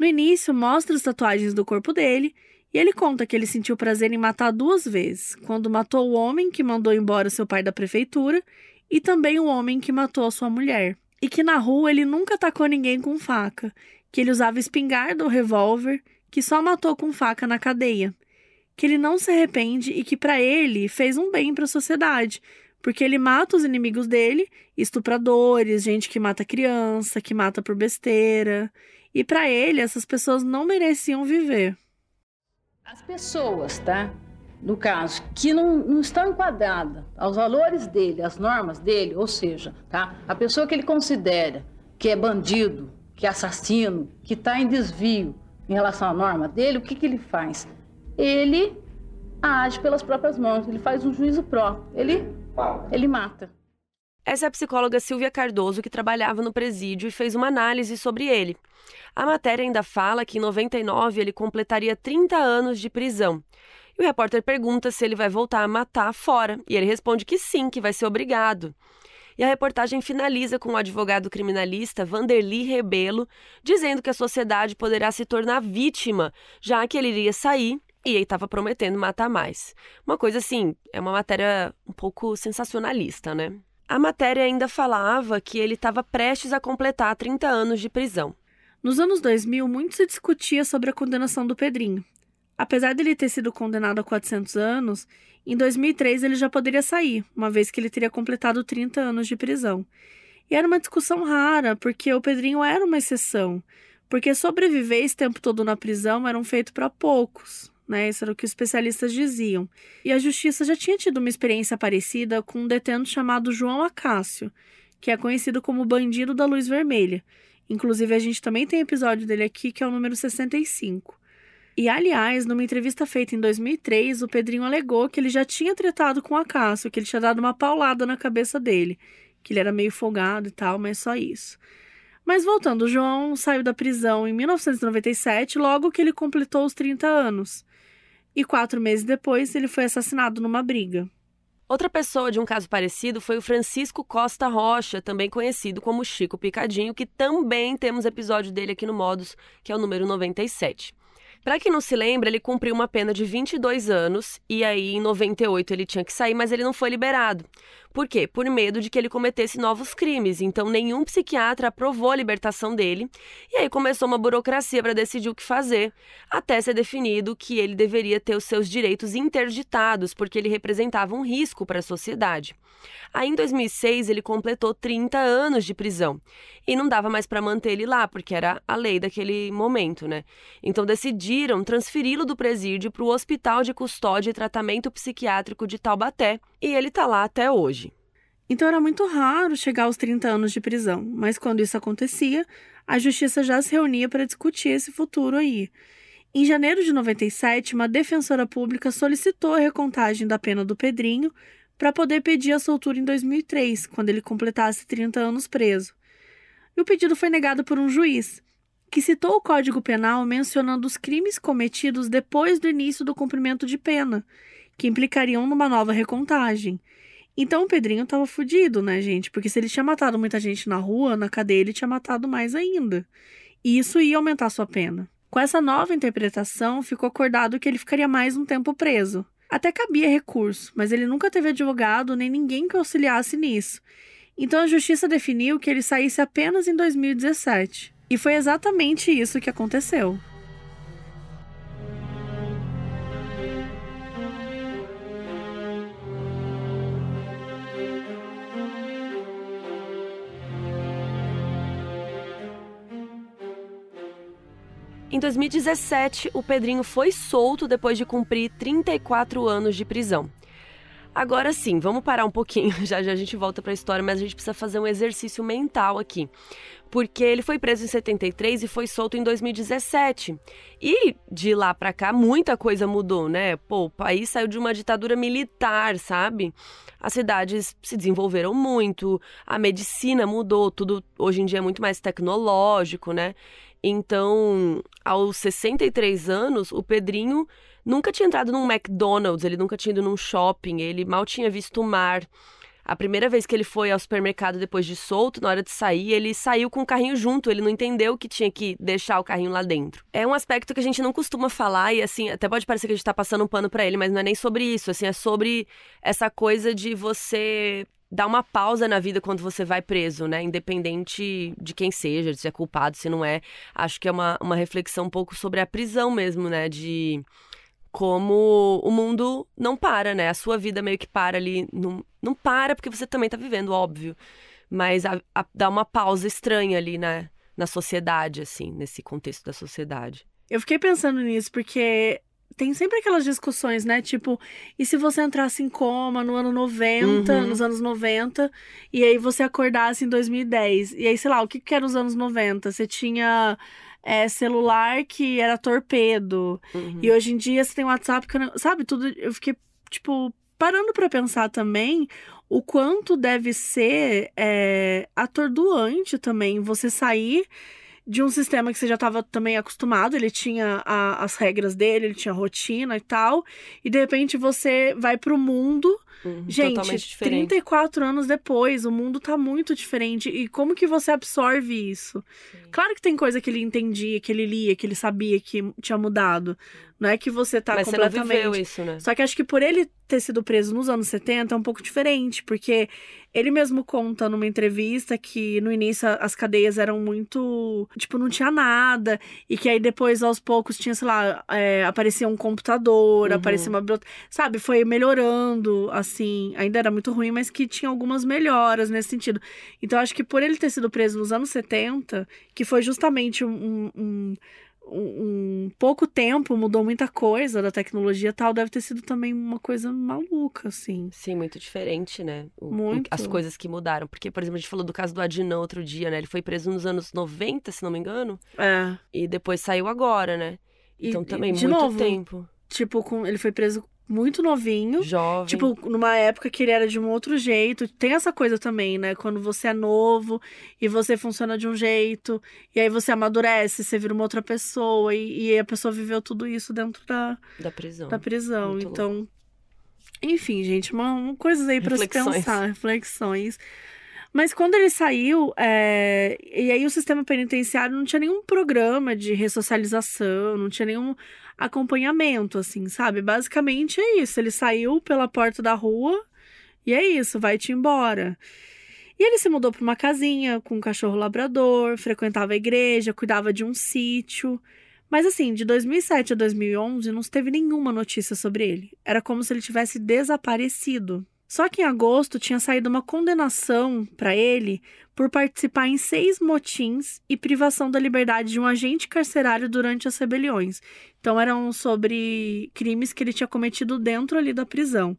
No início, mostra as tatuagens do corpo dele e ele conta que ele sentiu prazer em matar duas vezes: quando matou o homem que mandou embora seu pai da prefeitura e também o homem que matou a sua mulher. E que na rua ele nunca atacou ninguém com faca, que ele usava espingarda ou revólver, que só matou com faca na cadeia que ele não se arrepende e que para ele fez um bem para a sociedade, porque ele mata os inimigos dele, estupradores, gente que mata criança, que mata por besteira, e para ele essas pessoas não mereciam viver. As pessoas, tá? no caso, que não, não estão enquadradas aos valores dele, às normas dele, ou seja, tá? a pessoa que ele considera que é bandido, que é assassino, que está em desvio em relação à norma dele, o que, que ele faz? Ele age pelas próprias mãos, ele faz um juízo próprio, ele, ele mata. Essa é a psicóloga Silvia Cardoso, que trabalhava no presídio e fez uma análise sobre ele. A matéria ainda fala que em 99 ele completaria 30 anos de prisão. E o repórter pergunta se ele vai voltar a matar fora, e ele responde que sim, que vai ser obrigado. E a reportagem finaliza com o advogado criminalista Vanderly Rebelo dizendo que a sociedade poderá se tornar vítima, já que ele iria sair e ele estava prometendo matar mais. Uma coisa assim, é uma matéria um pouco sensacionalista, né? A matéria ainda falava que ele estava prestes a completar 30 anos de prisão. Nos anos 2000, muito se discutia sobre a condenação do Pedrinho. Apesar dele ter sido condenado a 400 anos, em 2003 ele já poderia sair, uma vez que ele teria completado 30 anos de prisão. E era uma discussão rara, porque o Pedrinho era uma exceção, porque sobreviver esse tempo todo na prisão era um feito para poucos. Né? Isso era o que os especialistas diziam. E a justiça já tinha tido uma experiência parecida com um detento chamado João Acácio, que é conhecido como bandido da luz vermelha. Inclusive, a gente também tem episódio dele aqui, que é o número 65. E, aliás, numa entrevista feita em 2003, o Pedrinho alegou que ele já tinha tretado com o Acácio, que ele tinha dado uma paulada na cabeça dele, que ele era meio folgado e tal, mas só isso. Mas voltando, o João saiu da prisão em 1997, logo que ele completou os 30 anos e quatro meses depois ele foi assassinado numa briga. Outra pessoa de um caso parecido foi o Francisco Costa Rocha, também conhecido como Chico Picadinho, que também temos episódio dele aqui no Modus, que é o número 97. Para quem não se lembra, ele cumpriu uma pena de 22 anos e aí em 98 ele tinha que sair, mas ele não foi liberado. Por quê? Por medo de que ele cometesse novos crimes. Então nenhum psiquiatra aprovou a libertação dele. E aí começou uma burocracia para decidir o que fazer, até ser definido que ele deveria ter os seus direitos interditados, porque ele representava um risco para a sociedade. Aí em 2006 ele completou 30 anos de prisão e não dava mais para manter ele lá, porque era a lei daquele momento, né? Então decidiram transferi-lo do presídio para o Hospital de Custódia e Tratamento Psiquiátrico de Taubaté, e ele está lá até hoje. Então era muito raro chegar aos 30 anos de prisão, mas quando isso acontecia, a justiça já se reunia para discutir esse futuro aí. Em janeiro de 97, uma defensora pública solicitou a recontagem da pena do Pedrinho para poder pedir a soltura em 2003, quando ele completasse 30 anos preso. E o pedido foi negado por um juiz, que citou o Código Penal mencionando os crimes cometidos depois do início do cumprimento de pena, que implicariam numa nova recontagem. Então o Pedrinho tava fudido, né, gente? Porque se ele tinha matado muita gente na rua, na cadeia ele tinha matado mais ainda. E isso ia aumentar sua pena. Com essa nova interpretação, ficou acordado que ele ficaria mais um tempo preso. Até cabia recurso, mas ele nunca teve advogado nem ninguém que auxiliasse nisso. Então a justiça definiu que ele saísse apenas em 2017. E foi exatamente isso que aconteceu. Em 2017, o Pedrinho foi solto depois de cumprir 34 anos de prisão. Agora sim, vamos parar um pouquinho. Já já a gente volta para a história, mas a gente precisa fazer um exercício mental aqui. Porque ele foi preso em 73 e foi solto em 2017. E de lá para cá muita coisa mudou, né? Pô, o país saiu de uma ditadura militar, sabe? As cidades se desenvolveram muito, a medicina mudou, tudo hoje em dia é muito mais tecnológico, né? Então, aos 63 anos, o Pedrinho nunca tinha entrado num McDonald's, ele nunca tinha ido num shopping, ele mal tinha visto o mar. A primeira vez que ele foi ao supermercado depois de solto, na hora de sair, ele saiu com o carrinho junto, ele não entendeu que tinha que deixar o carrinho lá dentro. É um aspecto que a gente não costuma falar e assim, até pode parecer que a gente tá passando um pano para ele, mas não é nem sobre isso, assim, é sobre essa coisa de você dar uma pausa na vida quando você vai preso, né? Independente de quem seja, se é culpado, se não é. Acho que é uma, uma reflexão um pouco sobre a prisão mesmo, né? De como o mundo não para, né? A sua vida meio que para ali. Não, não para porque você também tá vivendo, óbvio. Mas a, a, dá uma pausa estranha ali, né? Na sociedade, assim, nesse contexto da sociedade. Eu fiquei pensando nisso porque tem sempre aquelas discussões, né? Tipo, e se você entrasse em coma no ano 90, Uhum. nos anos 90, e aí você acordasse em 2010? E aí, sei lá, o que que era nos anos 90? Você tinha é, celular que era torpedo. Uhum. E hoje em dia você tem WhatsApp que não- sabe tudo, eu fiquei tipo parando pra pensar também o quanto deve ser é, atordoante também você sair de um sistema que você já estava também acostumado, ele tinha a- as regras dele, ele tinha rotina e tal, e de repente você vai pro mundo Uhum. Gente, Totalmente diferente. 34 anos depois, o mundo tá muito diferente. E como que você absorve isso? Claro que tem coisa que ele entendia, que ele lia, que ele sabia que tinha mudado. Não é que você tá Mas você não completamente. viveu isso, né? Só que acho que por ele ter sido preso nos anos 70 é um pouco diferente, porque ele mesmo conta numa entrevista que no início as cadeias eram muito. Tipo, não tinha nada, e que aí depois aos poucos tinha, sei lá, é, aparecia um computador, Uhum. aparecia uma. biblioteca, Sabe, foi melhorando, assim. Ainda era muito ruim, mas que tinha algumas melhoras nesse sentido. Então acho que por ele ter sido preso nos anos 70, que foi justamente um- um- um, um pouco tempo, mudou muita coisa da tecnologia tal, deve ter sido também uma coisa maluca, assim. Sim, muito diferente, né? O- Muito. As coisas que mudaram. Porque, por exemplo, a gente falou do caso do Adnan outro dia, né? Ele foi preso nos anos 90, se não me engano. É. E depois saiu agora, né? Então também e, de muito novo, tempo. Tipo, com, ele foi preso muito novinho. Jovem. Tipo, numa época que ele era de um outro jeito. Tem essa coisa também, né? Quando você é novo e você funciona de um jeito, e aí você amadurece, você vira uma outra pessoa, e, e a pessoa viveu tudo isso dentro da, da prisão. da prisão. Muito então. Enfim, gente, uma, uma coisas aí pra se pensar, reflexões. Mas quando ele saiu, é, e aí o sistema penitenciário não tinha nenhum programa de ressocialização, não tinha nenhum acompanhamento, assim, sabe? Basicamente é isso. Ele saiu pela porta da rua e é isso, vai-te embora. E ele se mudou para uma casinha com um cachorro labrador, frequentava a igreja, cuidava de um sítio. Mas assim, de 2007 a 2011 não se teve nenhuma notícia sobre ele. Era como se ele tivesse desaparecido. Só que em agosto tinha saído uma condenação para ele por participar em seis motins e privação da liberdade de um agente carcerário durante as rebeliões. Então eram sobre crimes que ele tinha cometido dentro ali da prisão.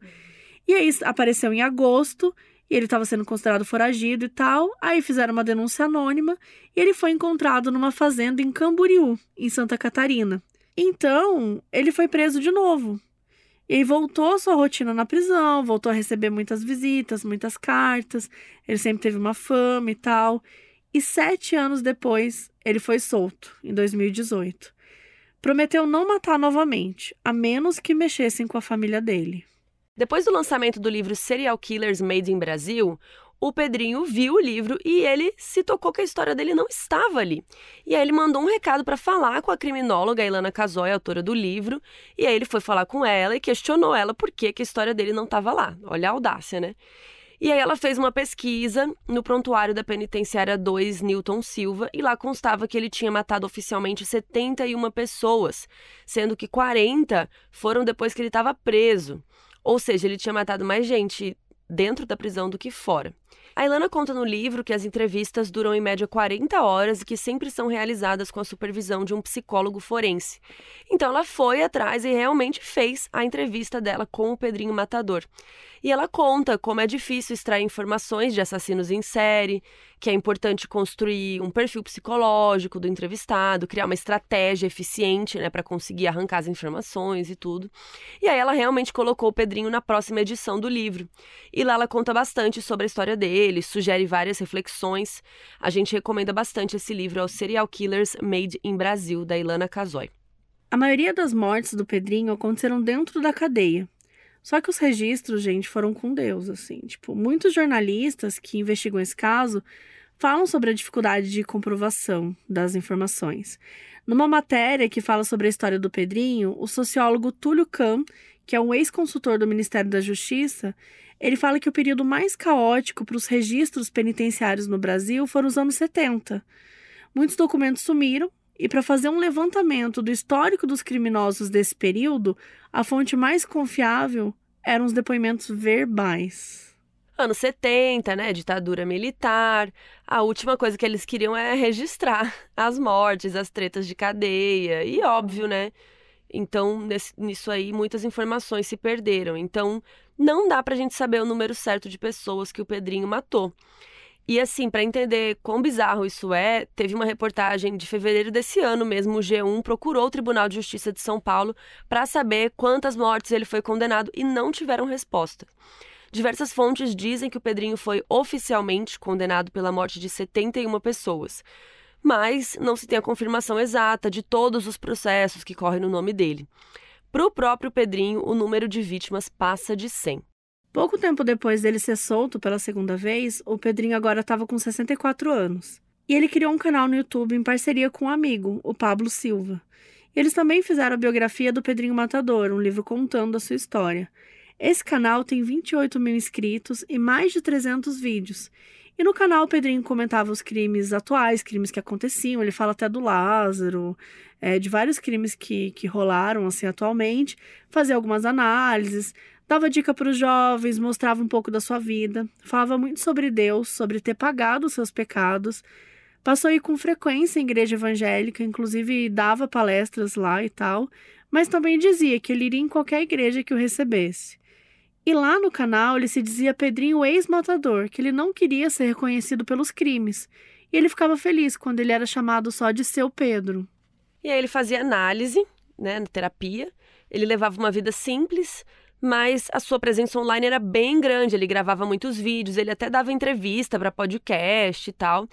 E aí apareceu em agosto e ele estava sendo considerado foragido e tal. Aí fizeram uma denúncia anônima e ele foi encontrado numa fazenda em Camboriú, em Santa Catarina. Então, ele foi preso de novo. E aí voltou sua rotina na prisão, voltou a receber muitas visitas, muitas cartas. Ele sempre teve uma fama e tal. E sete anos depois, ele foi solto, em 2018. Prometeu não matar novamente, a menos que mexessem com a família dele. Depois do lançamento do livro Serial Killers Made in Brasil, o Pedrinho viu o livro e ele se tocou que a história dele não estava ali. E aí ele mandou um recado para falar com a criminóloga Ilana Casoy, autora do livro, e aí ele foi falar com ela e questionou ela por que, que a história dele não estava lá. Olha a audácia, né? E aí ela fez uma pesquisa no prontuário da penitenciária 2 Newton Silva e lá constava que ele tinha matado oficialmente 71 pessoas, sendo que 40 foram depois que ele estava preso. Ou seja, ele tinha matado mais gente dentro da prisão do que fora. A Ilana conta no livro que as entrevistas duram em média 40 horas e que sempre são realizadas com a supervisão de um psicólogo forense. Então ela foi atrás e realmente fez a entrevista dela com o Pedrinho Matador. E ela conta como é difícil extrair informações de assassinos em série, que é importante construir um perfil psicológico do entrevistado, criar uma estratégia eficiente, né, para conseguir arrancar as informações e tudo. E aí ela realmente colocou o Pedrinho na próxima edição do livro. E lá ela conta bastante sobre a história dele, sugere várias reflexões. A gente recomenda bastante esse livro, é o Serial Killers Made in Brasil, da Ilana Casoy. A maioria das mortes do Pedrinho aconteceram dentro da cadeia. Só que os registros, gente, foram com Deus, assim. Tipo, muitos jornalistas que investigam esse caso falam sobre a dificuldade de comprovação das informações. Numa matéria que fala sobre a história do Pedrinho, o sociólogo Túlio Kahn, que é um ex-consultor do Ministério da Justiça, ele fala que o período mais caótico para os registros penitenciários no Brasil foram os anos 70. Muitos documentos sumiram e para fazer um levantamento do histórico dos criminosos desse período, a fonte mais confiável eram os depoimentos verbais. Anos 70, né? Ditadura militar. A última coisa que eles queriam é registrar as mortes, as tretas de cadeia. E óbvio, né? Então, nesse, nisso aí, muitas informações se perderam. Então, não dá pra gente saber o número certo de pessoas que o Pedrinho matou. E assim, para entender quão bizarro isso é, teve uma reportagem de fevereiro desse ano mesmo, o G1 procurou o Tribunal de Justiça de São Paulo para saber quantas mortes ele foi condenado e não tiveram resposta. Diversas fontes dizem que o Pedrinho foi oficialmente condenado pela morte de 71 pessoas, mas não se tem a confirmação exata de todos os processos que correm no nome dele. Para o próprio Pedrinho, o número de vítimas passa de 100. Pouco tempo depois dele ser solto pela segunda vez, o Pedrinho agora estava com 64 anos. E ele criou um canal no YouTube em parceria com um amigo, o Pablo Silva. E eles também fizeram a biografia do Pedrinho Matador, um livro contando a sua história. Esse canal tem 28 mil inscritos e mais de 300 vídeos. E no canal o Pedrinho comentava os crimes atuais, crimes que aconteciam, ele fala até do Lázaro, é, de vários crimes que, que rolaram assim atualmente, fazia algumas análises, Dava dica para os jovens, mostrava um pouco da sua vida, falava muito sobre Deus, sobre ter pagado os seus pecados. Passou a ir com frequência em igreja evangélica, inclusive dava palestras lá e tal, mas também dizia que ele iria em qualquer igreja que o recebesse. E lá no canal ele se dizia Pedrinho ex-matador, que ele não queria ser reconhecido pelos crimes. E ele ficava feliz quando ele era chamado só de seu Pedro. E aí ele fazia análise, né, na terapia. Ele levava uma vida simples, mas a sua presença online era bem grande. Ele gravava muitos vídeos, ele até dava entrevista para podcast e tal.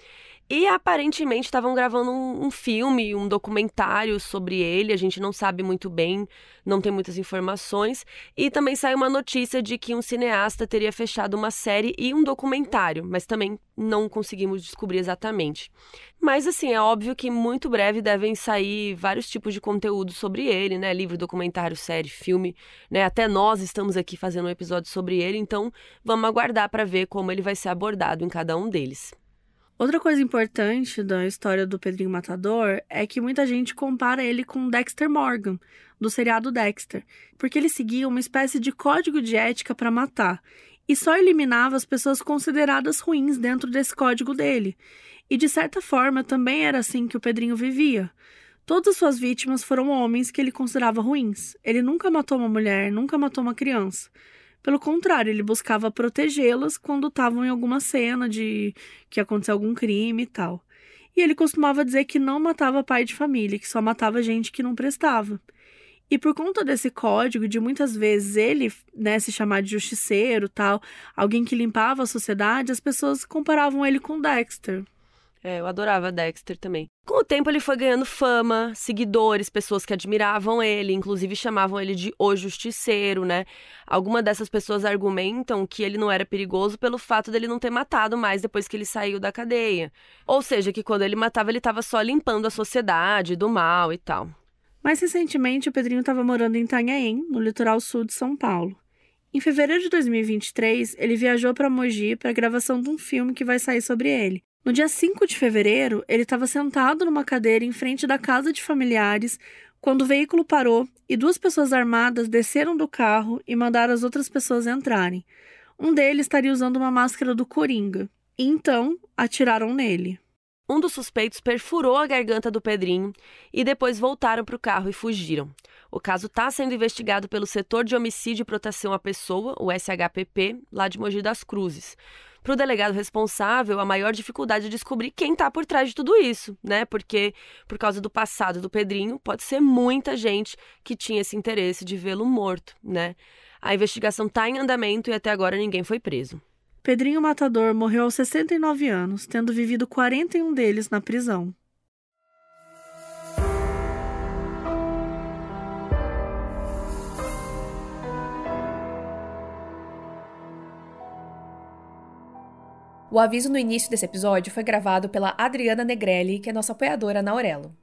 E aparentemente estavam gravando um, um, filme, um documentário sobre ele. A gente não sabe muito bem, não tem muitas informações. E também saiu uma notícia de que um cineasta teria fechado uma série e um documentário, mas também não conseguimos descobrir exatamente. Mas assim, é óbvio que muito breve devem sair vários tipos de conteúdo sobre ele, né? Livro, documentário, série, filme, né? Até nós estamos aqui fazendo um episódio sobre ele, então vamos aguardar para ver como ele vai ser abordado em cada um deles. Outra coisa importante da história do Pedrinho Matador é que muita gente compara ele com Dexter Morgan, do seriado Dexter, porque ele seguia uma espécie de código de ética para matar e só eliminava as pessoas consideradas ruins dentro desse código dele. E de certa forma também era assim que o Pedrinho vivia. Todas as suas vítimas foram homens que ele considerava ruins. Ele nunca matou uma mulher, nunca matou uma criança. Pelo contrário, ele buscava protegê-las quando estavam em alguma cena de que aconteceu algum crime e tal. E ele costumava dizer que não matava pai de família, que só matava gente que não prestava. E por conta desse código, de muitas vezes ele né, se chamar de justiceiro, tal, alguém que limpava a sociedade, as pessoas comparavam ele com Dexter. É, eu adorava Dexter também. Com o tempo ele foi ganhando fama, seguidores, pessoas que admiravam ele, inclusive chamavam ele de o justiceiro, né? Algumas dessas pessoas argumentam que ele não era perigoso pelo fato dele não ter matado mais depois que ele saiu da cadeia. Ou seja, que quando ele matava ele estava só limpando a sociedade do mal e tal. Mais recentemente, o Pedrinho estava morando em Itanhaém, no litoral sul de São Paulo. Em fevereiro de 2023, ele viajou para Mogi para a gravação de um filme que vai sair sobre ele. No dia 5 de fevereiro, ele estava sentado numa cadeira em frente da casa de familiares quando o veículo parou e duas pessoas armadas desceram do carro e mandaram as outras pessoas entrarem. Um deles estaria usando uma máscara do Coringa. E então atiraram nele. Um dos suspeitos perfurou a garganta do Pedrinho e depois voltaram para o carro e fugiram. O caso está sendo investigado pelo setor de homicídio e proteção à pessoa, o SHPP, lá de Mogi das Cruzes para o delegado responsável a maior dificuldade de descobrir quem está por trás de tudo isso, né? Porque, por causa do passado do Pedrinho, pode ser muita gente que tinha esse interesse de vê-lo morto, né? A investigação está em andamento e até agora ninguém foi preso. Pedrinho Matador morreu aos 69 anos, tendo vivido 41 deles na prisão. O aviso no início desse episódio foi gravado pela Adriana Negrelli, que é nossa apoiadora na Aurelo.